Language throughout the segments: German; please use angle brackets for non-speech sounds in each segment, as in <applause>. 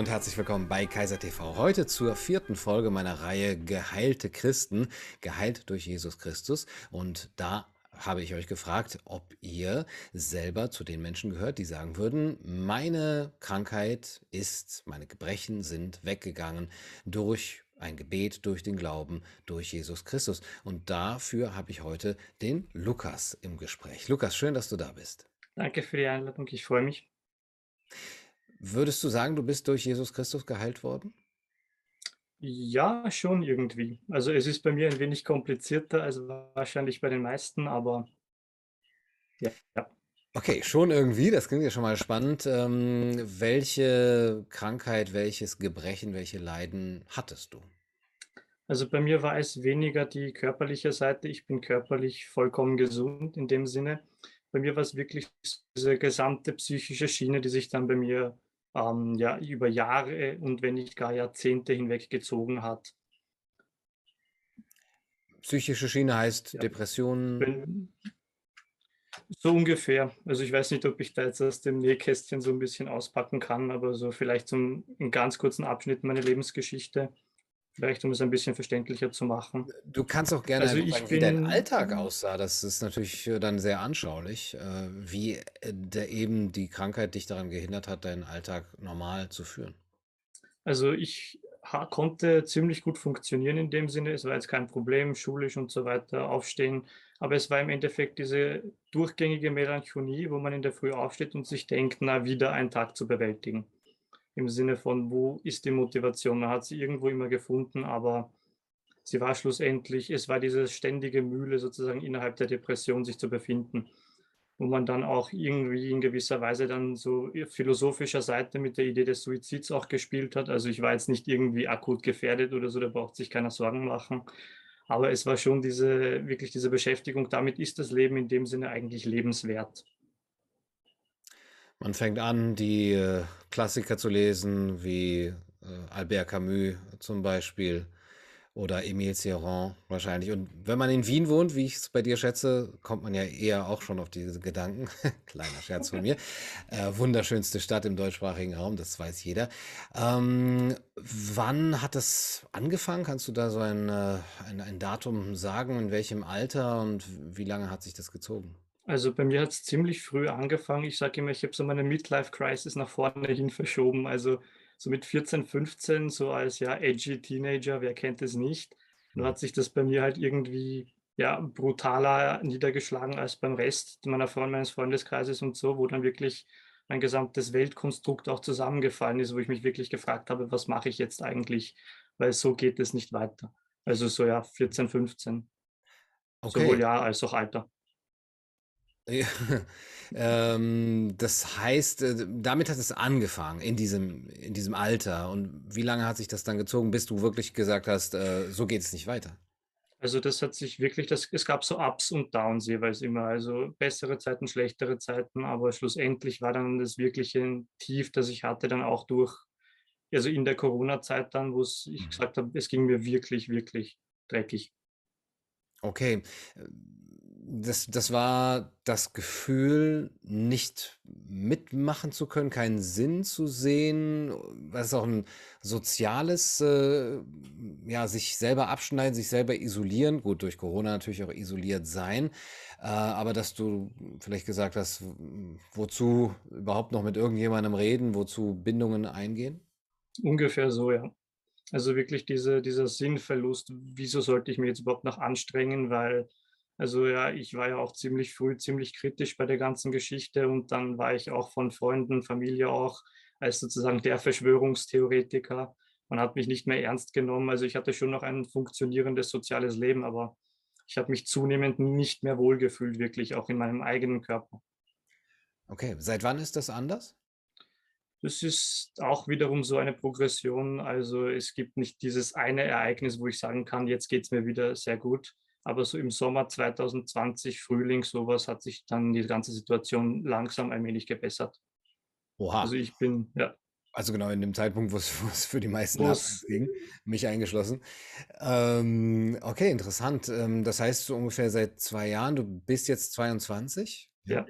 und herzlich willkommen bei Kaiser TV. Heute zur vierten Folge meiner Reihe Geheilte Christen, geheilt durch Jesus Christus. Und da habe ich euch gefragt, ob ihr selber zu den Menschen gehört, die sagen würden, meine Krankheit ist, meine Gebrechen sind weggegangen durch ein Gebet, durch den Glauben, durch Jesus Christus. Und dafür habe ich heute den Lukas im Gespräch. Lukas, schön, dass du da bist. Danke für die Einladung, ich freue mich. Würdest du sagen, du bist durch Jesus Christus geheilt worden? Ja, schon irgendwie. Also es ist bei mir ein wenig komplizierter als wahrscheinlich bei den meisten, aber ja. ja. Okay, schon irgendwie, das klingt ja schon mal spannend. Ähm, welche Krankheit, welches Gebrechen, welche Leiden hattest du? Also bei mir war es weniger die körperliche Seite. Ich bin körperlich vollkommen gesund in dem Sinne. Bei mir war es wirklich diese gesamte psychische Schiene, die sich dann bei mir ähm, ja, über Jahre und wenn nicht gar Jahrzehnte hinweg gezogen hat. Psychische Schiene heißt ja. Depressionen? So ungefähr. Also ich weiß nicht, ob ich da jetzt aus dem Nähkästchen so ein bisschen auspacken kann, aber so vielleicht so einen ganz kurzen Abschnitt meiner Lebensgeschichte. Vielleicht, um es ein bisschen verständlicher zu machen. Du kannst auch gerne also sagen, wie dein Alltag aussah. Das ist natürlich äh, dann sehr anschaulich, äh, wie äh, der eben die Krankheit dich daran gehindert hat, deinen Alltag normal zu führen. Also ich konnte ziemlich gut funktionieren in dem Sinne. Es war jetzt kein Problem, schulisch und so weiter aufstehen. Aber es war im Endeffekt diese durchgängige Melancholie, wo man in der Früh aufsteht und sich denkt, na, wieder einen Tag zu bewältigen im Sinne von, wo ist die Motivation? Man hat sie irgendwo immer gefunden, aber sie war schlussendlich, es war diese ständige Mühle sozusagen innerhalb der Depression sich zu befinden, wo man dann auch irgendwie in gewisser Weise dann so philosophischer Seite mit der Idee des Suizids auch gespielt hat. Also ich war jetzt nicht irgendwie akut gefährdet oder so, da braucht sich keiner Sorgen machen. Aber es war schon diese, wirklich diese Beschäftigung, damit ist das Leben in dem Sinne eigentlich lebenswert. Man fängt an, die äh, Klassiker zu lesen, wie äh, Albert Camus zum Beispiel oder Emile Cioran wahrscheinlich. Und wenn man in Wien wohnt, wie ich es bei dir schätze, kommt man ja eher auch schon auf diese Gedanken. <laughs> Kleiner Scherz von mir. Äh, wunderschönste Stadt im deutschsprachigen Raum, das weiß jeder. Ähm, wann hat das angefangen? Kannst du da so ein, äh, ein, ein Datum sagen, in welchem Alter und wie lange hat sich das gezogen? Also bei mir hat es ziemlich früh angefangen. Ich sage immer, ich habe so meine Midlife-Crisis nach vorne hin verschoben. Also so mit 14, 15, so als ja edgy Teenager, wer kennt es nicht. Nur hat sich das bei mir halt irgendwie ja brutaler niedergeschlagen als beim Rest meiner Freunde, meines Freundeskreises und so, wo dann wirklich mein gesamtes Weltkonstrukt auch zusammengefallen ist, wo ich mich wirklich gefragt habe, was mache ich jetzt eigentlich, weil so geht es nicht weiter. Also so ja 14, 15. Okay. Sowohl Jahr als auch Alter. Ja, <laughs> ähm, das heißt, äh, damit hat es angefangen in diesem, in diesem Alter. Und wie lange hat sich das dann gezogen, bis du wirklich gesagt hast, äh, so geht es nicht weiter? Also das hat sich wirklich, das, es gab so Ups und Downs jeweils immer, also bessere Zeiten, schlechtere Zeiten, aber schlussendlich war dann das wirkliche Tief, das ich hatte, dann auch durch, also in der Corona-Zeit dann, wo ich mhm. gesagt habe, es ging mir wirklich, wirklich dreckig. Okay das, das war das Gefühl, nicht mitmachen zu können, keinen Sinn zu sehen. Das ist auch ein soziales, äh, ja, sich selber abschneiden, sich selber isolieren. Gut, durch Corona natürlich auch isoliert sein. Äh, aber dass du vielleicht gesagt hast, wozu überhaupt noch mit irgendjemandem reden, wozu Bindungen eingehen? Ungefähr so, ja. Also wirklich diese, dieser Sinnverlust, wieso sollte ich mich jetzt überhaupt noch anstrengen, weil also ja, ich war ja auch ziemlich früh ziemlich kritisch bei der ganzen Geschichte und dann war ich auch von Freunden, Familie auch als sozusagen der Verschwörungstheoretiker. Man hat mich nicht mehr ernst genommen. Also ich hatte schon noch ein funktionierendes soziales Leben, aber ich habe mich zunehmend nicht mehr wohlgefühlt, wirklich auch in meinem eigenen Körper. Okay, seit wann ist das anders? Das ist auch wiederum so eine Progression. Also es gibt nicht dieses eine Ereignis, wo ich sagen kann, jetzt geht es mir wieder sehr gut, aber so im Sommer 2020, Frühling, sowas, hat sich dann die ganze Situation langsam ein wenig gebessert. Oha. Also ich bin, ja. Also genau in dem Zeitpunkt, wo es für die meisten ging, mich eingeschlossen. Ähm, okay, interessant. Ähm, das heißt so ungefähr seit zwei Jahren, du bist jetzt 22? Ja.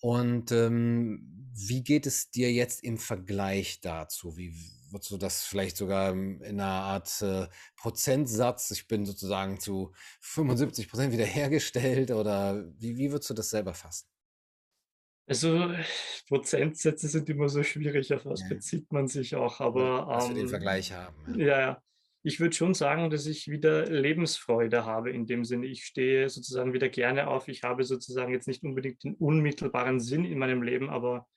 Und ähm, wie geht es dir jetzt im Vergleich dazu? Wie, würdest du das vielleicht sogar in einer Art äh, Prozentsatz, ich bin sozusagen zu 75 Prozent wiederhergestellt oder wie, wie würdest du das selber fassen? Also Prozentsätze sind immer so schwierig, auf was Ja, bezieht man sich auch, aber dass wir den ähm, Vergleich haben, ja, ja. Ich würde schon sagen, dass ich wieder Lebensfreude habe in dem Sinne. Ich stehe sozusagen wieder gerne auf. Ich habe sozusagen jetzt nicht unbedingt den unmittelbaren Sinn in meinem Leben, aber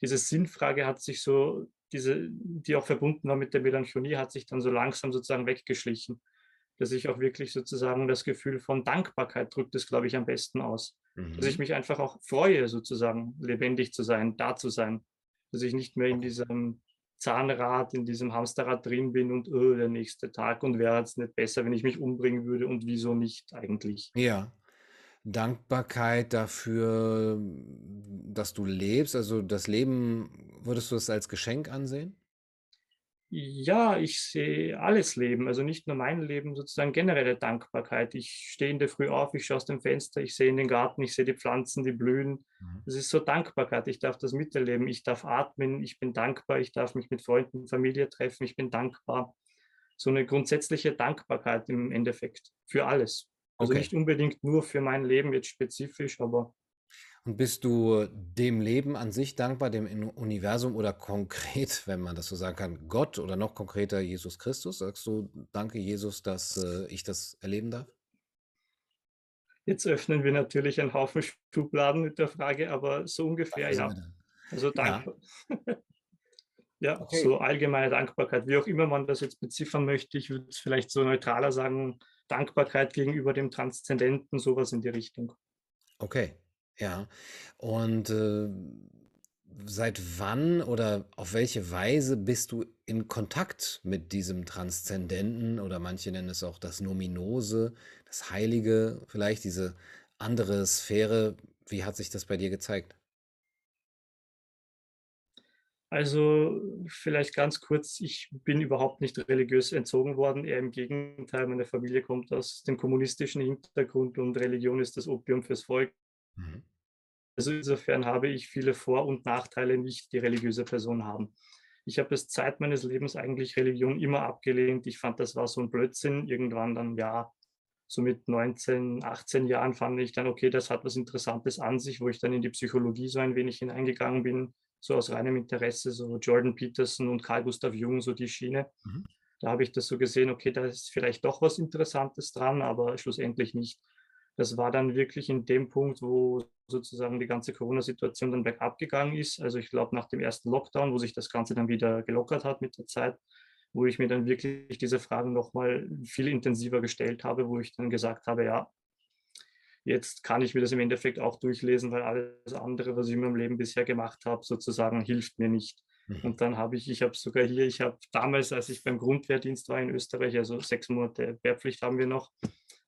diese Sinnfrage hat sich so, diese, die auch verbunden war mit der Melancholie, hat sich dann so langsam sozusagen weggeschlichen. Dass ich auch wirklich sozusagen das Gefühl von Dankbarkeit drückt es, glaube ich, am besten aus. Dass ich Mhm. mich einfach auch freue, sozusagen lebendig zu sein, da zu sein. Dass ich nicht mehr in diesem Zahnrad, in diesem Hamsterrad drin bin und oh, der nächste Tag und wäre es nicht besser, wenn ich mich umbringen würde und wieso nicht eigentlich. Ja. Dankbarkeit dafür, dass du lebst, also das Leben, würdest du es als Geschenk ansehen? Ja, ich sehe alles Leben, also nicht nur mein Leben, sozusagen generelle Dankbarkeit. Ich stehe in der Früh auf, ich schaue aus dem Fenster, ich sehe in den Garten, ich sehe die Pflanzen, die blühen. Mhm. Es ist so Dankbarkeit. Ich darf das miterleben. Ich darf atmen. Ich bin dankbar. Ich darf mich mit Freunden, Familie treffen. Ich bin dankbar. So eine grundsätzliche Dankbarkeit im Endeffekt für alles. Also Okay. nicht unbedingt nur für mein Leben jetzt spezifisch, aber Und bist du dem Leben an sich dankbar, dem Universum oder konkret, <laughs> wenn man das so sagen kann, Gott oder noch konkreter Jesus Christus? Sagst du, danke Jesus, dass äh, ich das erleben darf? jetzt öffnen wir natürlich einen Haufen Schubladen mit der Frage, aber so ungefähr sind ja. Also Ja, dankbar. <laughs> Ja, okay. so allgemeine Dankbarkeit, wie auch immer man das jetzt beziffern möchte. Ich würde es vielleicht so neutraler sagen, Dankbarkeit gegenüber dem Transzendenten, sowas in die Richtung. Okay, ja. Und äh, seit wann oder auf welche Weise bist du in Kontakt mit diesem Transzendenten oder manche nennen es auch das Nominose, das Heilige, vielleicht diese andere Sphäre? Wie hat sich das bei dir gezeigt? Also vielleicht ganz kurz, ich bin überhaupt nicht religiös entzogen worden, eher im Gegenteil, meine Familie kommt aus dem kommunistischen Hintergrund und Religion ist das Opium fürs Volk. Mhm. Also insofern habe ich viele Vor- und Nachteile nicht, die religiöse Person haben. Ich habe es Zeit meines Lebens eigentlich Religion immer abgelehnt. Ich fand, das war so ein Blödsinn. Irgendwann dann, ja, so mit 19, 18 Jahren fand ich dann, okay, das hat was Interessantes an sich, wo ich dann in die Psychologie so ein wenig hineingegangen bin, so aus reinem Interesse, so Jordan Peterson und Carl Gustav Jung, so die Schiene. Mhm. Da habe ich das so gesehen, okay, da ist vielleicht doch was Interessantes dran, aber schlussendlich nicht. Das war dann wirklich in dem Punkt, wo sozusagen die ganze Corona-Situation dann bergab gegangen ist. Also ich glaube nach dem ersten Lockdown, wo sich das Ganze dann wieder gelockert hat mit der Zeit, wo ich mir dann wirklich diese Fragen nochmal viel intensiver gestellt habe, wo ich dann gesagt habe, ja, jetzt kann ich mir das im Endeffekt auch durchlesen, weil alles andere, was ich in meinem Leben bisher gemacht habe, sozusagen hilft mir nicht. Mhm. Und dann habe ich, ich habe sogar hier, ich habe damals, als ich beim Grundwehrdienst war in Österreich, also sechs Monate Wehrpflicht haben wir noch,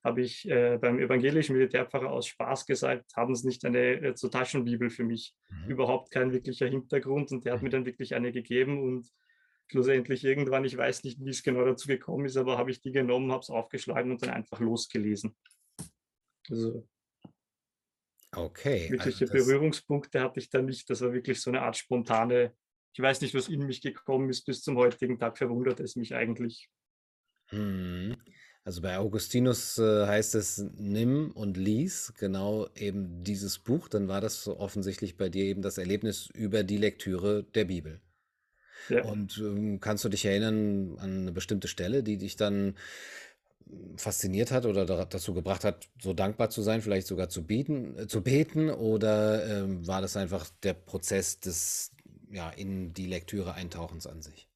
habe ich äh, beim evangelischen Militärpfarrer aus Spaß gesagt, haben Sie nicht eine äh, so Taschenbibel für mich? Mhm. Überhaupt kein wirklicher Hintergrund und der hat mir dann wirklich eine gegeben und schlussendlich irgendwann, ich weiß nicht, wie es genau dazu gekommen ist, aber habe ich die genommen, habe es aufgeschlagen und dann einfach losgelesen. Also Okay, also wirkliche das, Berührungspunkte hatte ich da nicht. Das war wirklich so eine Art spontane, ich weiß nicht, was in mich gekommen ist, bis zum heutigen Tag verwundert es mich eigentlich. Mhm. Also bei Augustinus äh, heißt es nimm und lies genau eben dieses Buch, dann war das so offensichtlich bei dir eben das Erlebnis über die Lektüre der Bibel. Ja. Und ähm, kannst du dich erinnern an eine bestimmte Stelle, die dich dann fasziniert hat oder da- dazu gebracht hat, so dankbar zu sein, vielleicht sogar zu beten, äh, zu beten? Oder ähm, war das einfach der Prozess des, ja, in die Lektüre Eintauchens an sich?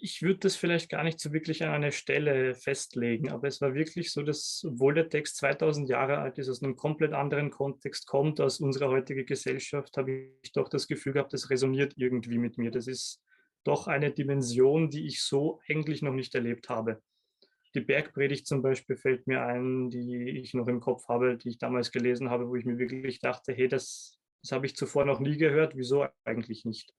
ich würde das vielleicht gar nicht so wirklich an eine Stelle festlegen, aber es war wirklich so, dass, obwohl der Text 2000 Jahre alt ist, aus einem komplett anderen Kontext kommt als unsere heutige Gesellschaft, habe ich doch das Gefühl gehabt, das resoniert irgendwie mit mir. Das ist doch eine Dimension, die ich so eigentlich noch nicht erlebt habe. Die Bergpredigt zum Beispiel fällt mir ein, die ich noch im Kopf habe, die ich damals gelesen habe, wo ich mir wirklich dachte, hey, das, das habe ich zuvor noch nie gehört, wieso eigentlich nicht?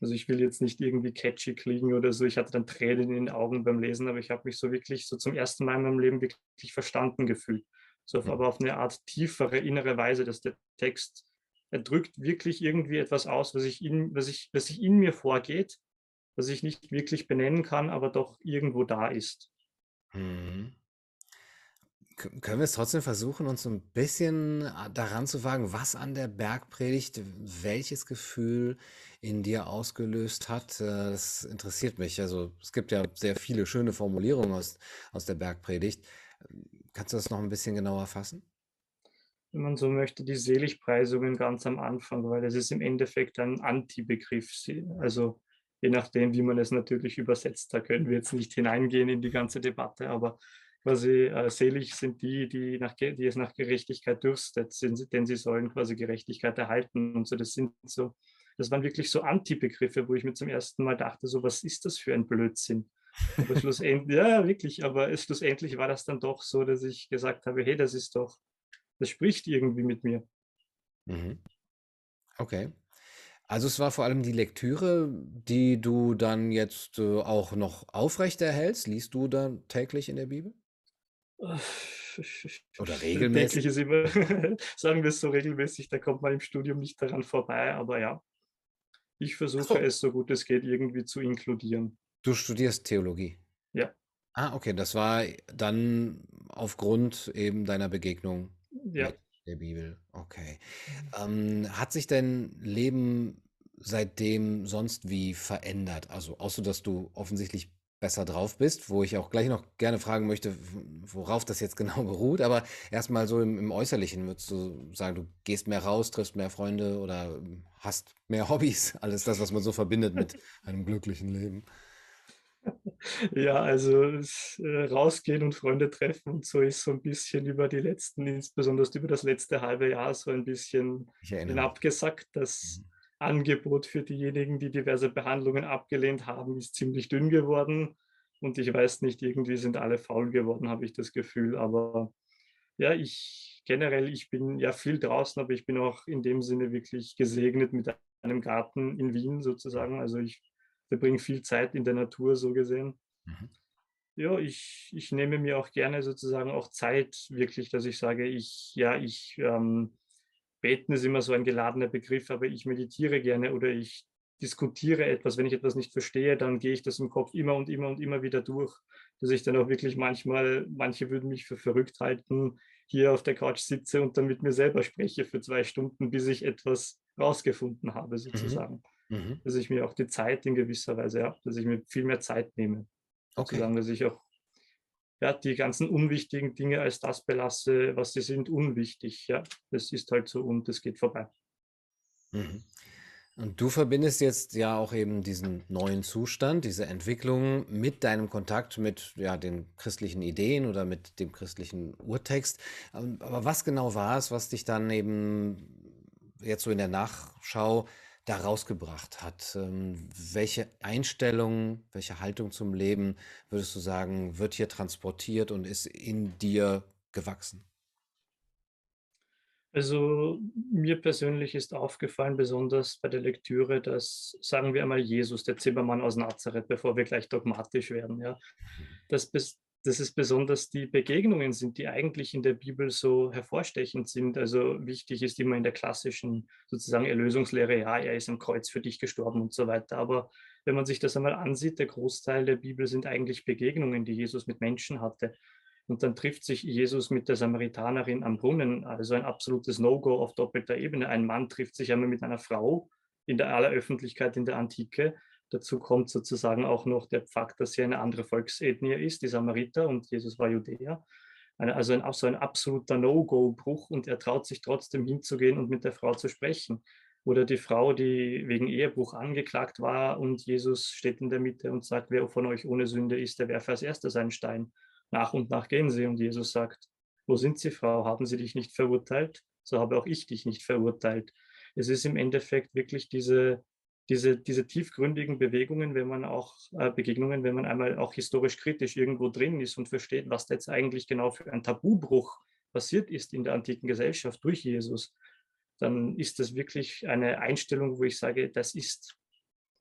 Also ich will jetzt nicht irgendwie catchy klingen oder so. Ich hatte dann Tränen in den Augen beim Lesen, aber ich habe mich so wirklich so zum ersten Mal in meinem Leben wirklich verstanden gefühlt. So auf, aber auf eine Art tiefere, innere Weise, dass der Text er drückt wirklich irgendwie etwas aus, was, ich in, was, ich, was sich in mir vorgeht, was ich nicht wirklich benennen kann, aber doch irgendwo da ist. Mhm. Können wir es trotzdem versuchen, uns ein bisschen äh, daran zu wagen, was an der Bergpredigt welches Gefühl in dir ausgelöst hat? Äh, das interessiert mich. Also es gibt ja sehr viele schöne Formulierungen aus, aus der Bergpredigt. Kannst du das noch ein bisschen genauer fassen? Wenn man so möchte, die Seligpreisungen ganz am Anfang, weil es ist im Endeffekt ein Anti-Begriff. Also je nachdem, wie man es natürlich übersetzt, da können wir jetzt nicht hineingehen in die ganze Debatte, aber quasi äh, selig sind die, die, nach, die es nach Gerechtigkeit dürstet, sind, denn sie sollen quasi Gerechtigkeit erhalten und so. Das sind so, das waren wirklich so Anti-Begriffe, wo ich mir zum ersten Mal dachte, so was ist das für ein Blödsinn? Aber schlussendlich, <laughs> ja, wirklich, aber schlussendlich war das dann doch so, dass ich gesagt habe, hey, das ist doch, das spricht irgendwie mit mir. Mhm. Okay. Also es war vor allem die Lektüre, die du dann jetzt äh, auch noch aufrechterhältst. Liest du dann täglich in der Bibel? Oder <laughs> regelmäßig? Täglich ist immer, <laughs> sagen wir es so regelmäßig, da kommt man im Studium nicht daran vorbei, aber ja, ich versuche so. es so gut es geht irgendwie zu inkludieren. Du studierst Theologie? Ja. Ah, okay, das war dann aufgrund eben deiner Begegnung ja. mit der Bibel. Okay. Mhm. Ähm, hat sich dein Leben seitdem sonst wie verändert? Also, außer dass du offensichtlich besser drauf bist, wo ich auch gleich noch gerne fragen möchte, worauf das jetzt <laughs> genau beruht. Aber erstmal so im, im Äußerlichen würdest du sagen, du gehst mehr raus, triffst mehr Freunde oder hast mehr <laughs> Hobbys. Alles das, was man so verbindet mit <laughs> einem glücklichen Leben. Ja, also äh, rausgehen und Freunde treffen und so ist so ein bisschen über die letzten, insbesondere über das letzte halbe Jahr so ein bisschen abgesackt. Das mhm. Angebot für diejenigen, die diverse Behandlungen abgelehnt haben, ist ziemlich dünn geworden. Und ich weiß nicht, irgendwie sind alle faul geworden, habe ich das Gefühl. Aber ja, ich generell, ich bin ja viel draußen, aber ich bin auch in dem Sinne wirklich gesegnet mit einem Garten in Wien sozusagen. Also ich verbringe viel Zeit in der Natur, so gesehen. Mhm. Ja, ich, ich nehme mir auch gerne sozusagen auch Zeit, wirklich, dass ich sage, ich, ja, ich ähm, Beten ist immer so ein geladener Begriff, aber ich meditiere gerne oder ich diskutiere etwas. Wenn ich etwas nicht verstehe, dann gehe ich das im Kopf immer und immer und immer wieder durch, dass ich dann auch wirklich manchmal, manche würden mich für verrückt halten, hier auf der Couch sitze und dann mit mir selber spreche für zwei Stunden, bis ich etwas rausgefunden habe, mhm. sozusagen. Mhm. Dass ich mir auch die Zeit in gewisser Weise, ja, dass ich mir viel mehr Zeit nehme. Okay. Sozusagen, dass ich auch ja, die ganzen unwichtigen Dinge als das belasse, was sie sind, unwichtig. Ja, das ist halt so und es geht vorbei. Mhm. Und du verbindest jetzt ja auch eben diesen neuen Zustand, diese Entwicklung mit deinem Kontakt mit ja, den christlichen Ideen oder mit dem christlichen Urtext. Aber was genau war es, was dich dann eben jetzt so in der Nachschau da rausgebracht hat. Ähm, welche Einstellung, welche Haltung zum Leben würdest du sagen, wird hier transportiert und ist in dir gewachsen? Also mir persönlich ist aufgefallen, besonders bei der Lektüre, dass, sagen wir einmal, Jesus, der Zimmermann aus Nazareth, bevor wir gleich dogmatisch werden, ja, mhm. dass bis dass es besonders die Begegnungen sind, die eigentlich in der Bibel so hervorstechend sind. Also wichtig ist immer in der klassischen sozusagen Erlösungslehre, ja, er ist am Kreuz für dich gestorben und so weiter. Aber wenn man sich das einmal ansieht, der Großteil der Bibel sind eigentlich Begegnungen, die Jesus mit Menschen hatte. Und dann trifft sich Jesus mit der Samaritanerin am Brunnen, also ein absolutes No-Go auf doppelter Ebene. Ein Mann trifft sich einmal mit einer Frau in der aller Öffentlichkeit in der Antike Dazu kommt sozusagen auch noch der Fakt, dass sie eine andere Volksethnie ist, die Samariter, und Jesus war Judäer. Also ein, so ein absoluter No-Go-Bruch und er traut sich trotzdem hinzugehen und mit der Frau zu sprechen. Oder die Frau, die wegen Ehebruch angeklagt war und Jesus steht in der Mitte und sagt, wer von euch ohne Sünde ist, der werfe als erstes einen Stein. Nach und nach gehen sie und Jesus sagt, wo sind sie, Frau? Haben sie dich nicht verurteilt? So habe auch ich dich nicht verurteilt. Es ist im Endeffekt wirklich diese diese, diese tiefgründigen Bewegungen, wenn man auch äh, Begegnungen, wenn man einmal auch historisch kritisch irgendwo drin ist und versteht, was da jetzt eigentlich genau für ein Tabubruch passiert ist in der antiken Gesellschaft durch Jesus, dann ist das wirklich eine Einstellung, wo ich sage, das ist,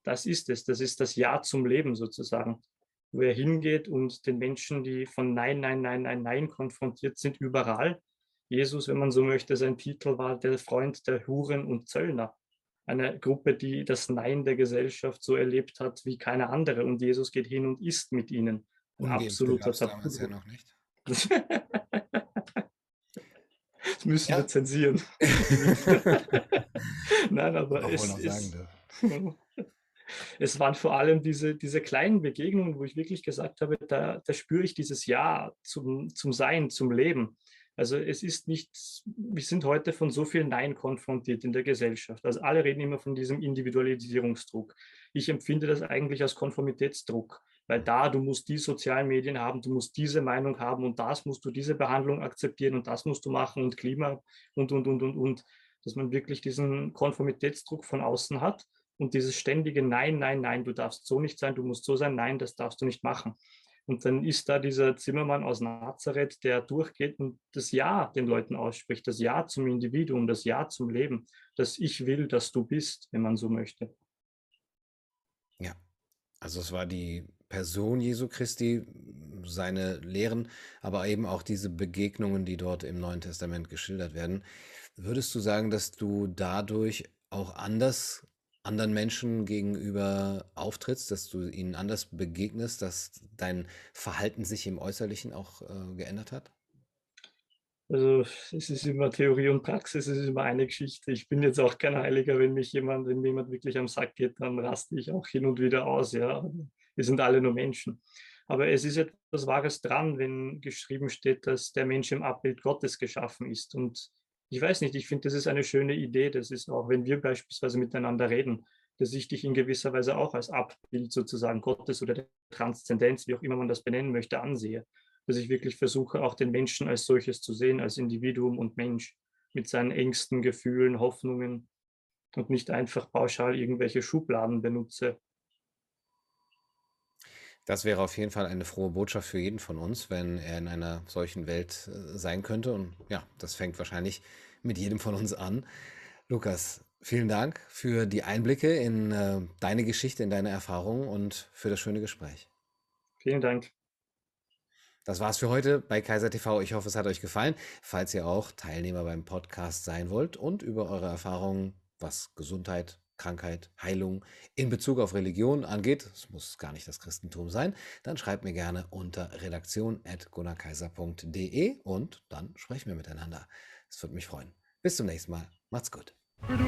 das ist es, das ist das Ja zum Leben sozusagen, wo er hingeht und den Menschen, die von Nein, Nein, Nein, Nein, Nein konfrontiert sind, überall, Jesus, wenn man so möchte, sein Titel war der Freund der Huren und Zöllner. Eine Gruppe, die das Nein der Gesellschaft so erlebt hat wie keine andere. Und Jesus geht hin und isst mit ihnen. Ein absoluter Tabu. ja noch nicht. <laughs> das müssen ja. wir zensieren. <laughs> Nein, aber es ist, <laughs> es waren vor allem diese, diese kleinen Begegnungen, wo ich wirklich gesagt habe, da, da spüre ich dieses Ja zum, zum Sein, zum Leben. Also es ist nicht, wir sind heute von so viel Nein konfrontiert in der Gesellschaft. Also alle reden immer von diesem Individualisierungsdruck. Ich empfinde das eigentlich als Konformitätsdruck, weil da, du musst die sozialen Medien haben, du musst diese Meinung haben und das musst du, diese Behandlung akzeptieren und das musst du machen und Klima und, und, und, und, und. Dass man wirklich diesen Konformitätsdruck von außen hat und dieses ständige Nein, Nein, Nein, du darfst so nicht sein, du musst so sein, nein, das darfst du nicht machen. Und dann ist da dieser Zimmermann aus Nazareth, der durchgeht und das Ja den Leuten ausspricht, das Ja zum Individuum, das Ja zum Leben, das Ich will, dass du bist, wenn man so möchte. Ja, also es war die Person Jesu Christi, seine Lehren, aber eben auch diese Begegnungen, die dort im Neuen Testament geschildert werden. Würdest du sagen, dass du dadurch auch anders anderen Menschen gegenüber auftrittst, dass du ihnen anders begegnest, dass dein Verhalten sich im Äußerlichen auch äh, geändert hat? Also es ist immer Theorie und Praxis, es ist immer eine Geschichte. Ich bin jetzt auch kein Heiliger, wenn mich jemand, wenn jemand wirklich am Sack geht, dann raste ich auch hin und wieder aus. Ja, wir sind alle nur Menschen. Aber es ist etwas Wahres dran, wenn geschrieben steht, dass der Mensch im Abbild Gottes geschaffen ist. Und ich weiß nicht, ich finde, das ist eine schöne Idee. Das ist auch, wenn wir beispielsweise miteinander reden, dass ich dich in gewisser Weise auch als Abbild sozusagen Gottes oder der Transzendenz, wie auch immer man das benennen möchte, ansehe. Dass ich wirklich versuche, auch den Menschen als solches zu sehen, als Individuum und Mensch mit seinen Ängsten, Gefühlen, Hoffnungen und nicht einfach pauschal irgendwelche Schubladen benutze. Das wäre auf jeden Fall eine frohe Botschaft für jeden von uns, wenn er in einer solchen Welt äh, sein könnte. Und ja, das fängt wahrscheinlich mit jedem von uns an. Lukas, vielen Dank für die Einblicke in äh, deine Geschichte, in deine Erfahrungen und für das schöne Gespräch. Vielen Dank. Das war's für heute bei Kaiser TV. Ich hoffe, es hat euch gefallen. Falls ihr auch Teilnehmer beim Podcast sein wollt und über eure Erfahrungen, was Gesundheit, Krankheit, Heilung in Bezug auf Religion angeht, es muss gar nicht das Christentum sein, dann schreibt mir gerne unter redaktion.gunnarkaiser.de und dann sprechen wir miteinander. Es würde mich freuen. Bis zum nächsten Mal. Macht's gut. Du, du, du